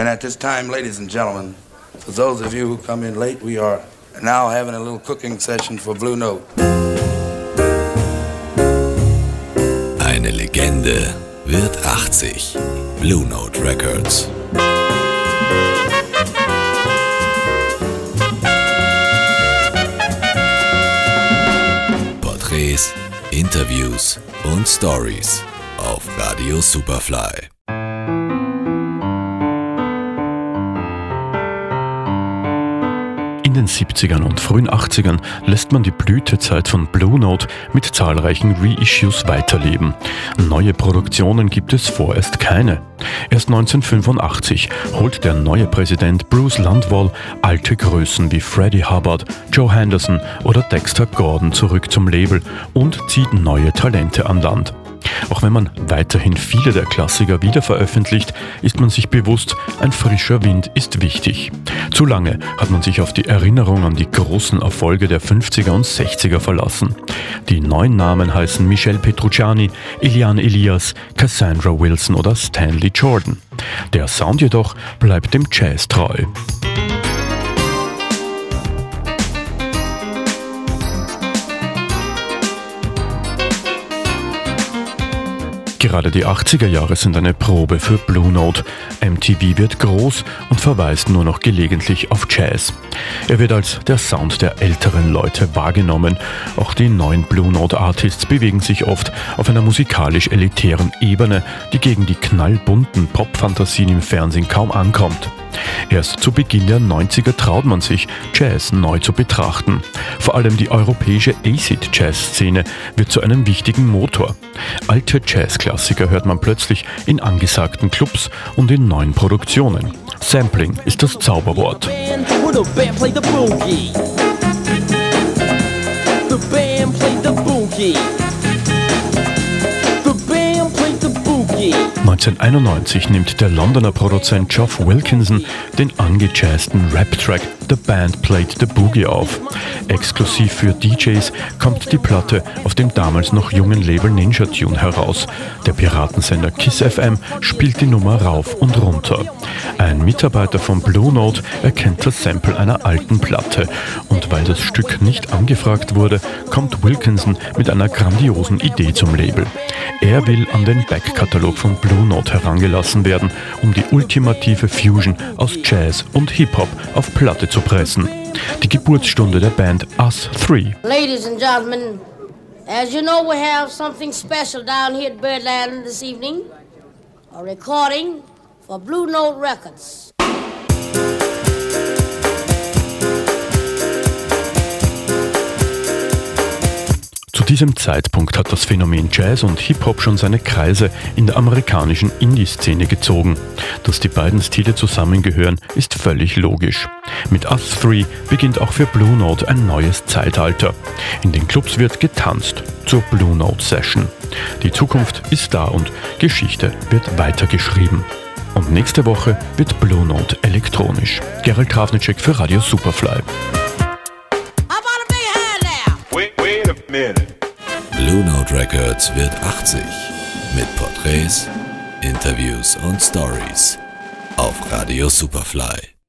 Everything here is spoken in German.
And at this time, ladies and gentlemen, for those of you who come in late, we are now having a little cooking session for Blue Note. Eine Legende wird 80. Blue Note Records. Porträts, Interviews und Stories auf Radio Superfly. 70ern und frühen 80ern lässt man die Blütezeit von Blue Note mit zahlreichen Reissues weiterleben. Neue Produktionen gibt es vorerst keine. Erst 1985 holt der neue Präsident Bruce Landwall alte Größen wie Freddie Hubbard, Joe Henderson oder Dexter Gordon zurück zum Label und zieht neue Talente an Land. Auch wenn man weiterhin viele der Klassiker wiederveröffentlicht, ist man sich bewusst, ein frischer Wind ist wichtig. Zu lange hat man sich auf die Erinnerung an die großen Erfolge der 50er und 60er verlassen. Die neuen Namen heißen Michel Petrucciani, Elian Elias, Cassandra Wilson oder Stanley Jordan. Der Sound jedoch bleibt dem Jazz treu. Gerade die 80er Jahre sind eine Probe für Blue Note. MTV wird groß und verweist nur noch gelegentlich auf Jazz. Er wird als der Sound der älteren Leute wahrgenommen. Auch die neuen Blue Note Artists bewegen sich oft auf einer musikalisch elitären Ebene, die gegen die knallbunten Pop-Fantasien im Fernsehen kaum ankommt. Erst zu Beginn der 90er traut man sich, Jazz neu zu betrachten. Vor allem die europäische Acid-Jazz-Szene wird zu einem wichtigen Motor. Alte Jazzklassiker hört man plötzlich in angesagten Clubs und in neuen Produktionen. Sampling ist das Zauberwort. The 1991 nimmt der Londoner Produzent Geoff Wilkinson den angejazzten Rap-Track The Band Played the Boogie auf. Exklusiv für DJs kommt die Platte auf dem damals noch jungen Label Ninja Tune heraus. Der Piratensender Kiss FM spielt die Nummer rauf und runter. Ein Mitarbeiter von Blue Note erkennt das Sample einer alten Platte und weil das Stück nicht angefragt wurde, kommt Wilkinson mit einer grandiosen Idee zum Label. Er will an den Backkatalog von Blue Note herangelassen werden, um die ultimative Fusion aus Jazz und Hip-Hop auf Platte zu pressen. Die Geburtsstunde der Band Us 3. Ladies and gentlemen, as you know we have something special down here at Birdland this evening. A recording for Blue Note Records. Diesem Zeitpunkt hat das Phänomen Jazz und Hip-Hop schon seine Kreise in der amerikanischen Indie-Szene gezogen. Dass die beiden Stile zusammengehören, ist völlig logisch. Mit Us 3 beginnt auch für Blue Note ein neues Zeitalter. In den Clubs wird getanzt zur Blue Note Session. Die Zukunft ist da und Geschichte wird weitergeschrieben. Und nächste Woche wird Blue Note elektronisch. Gerald Krafnicek für Radio Superfly. Minute. Blue Note Records wird 80 mit Porträts, Interviews und Stories auf Radio Superfly.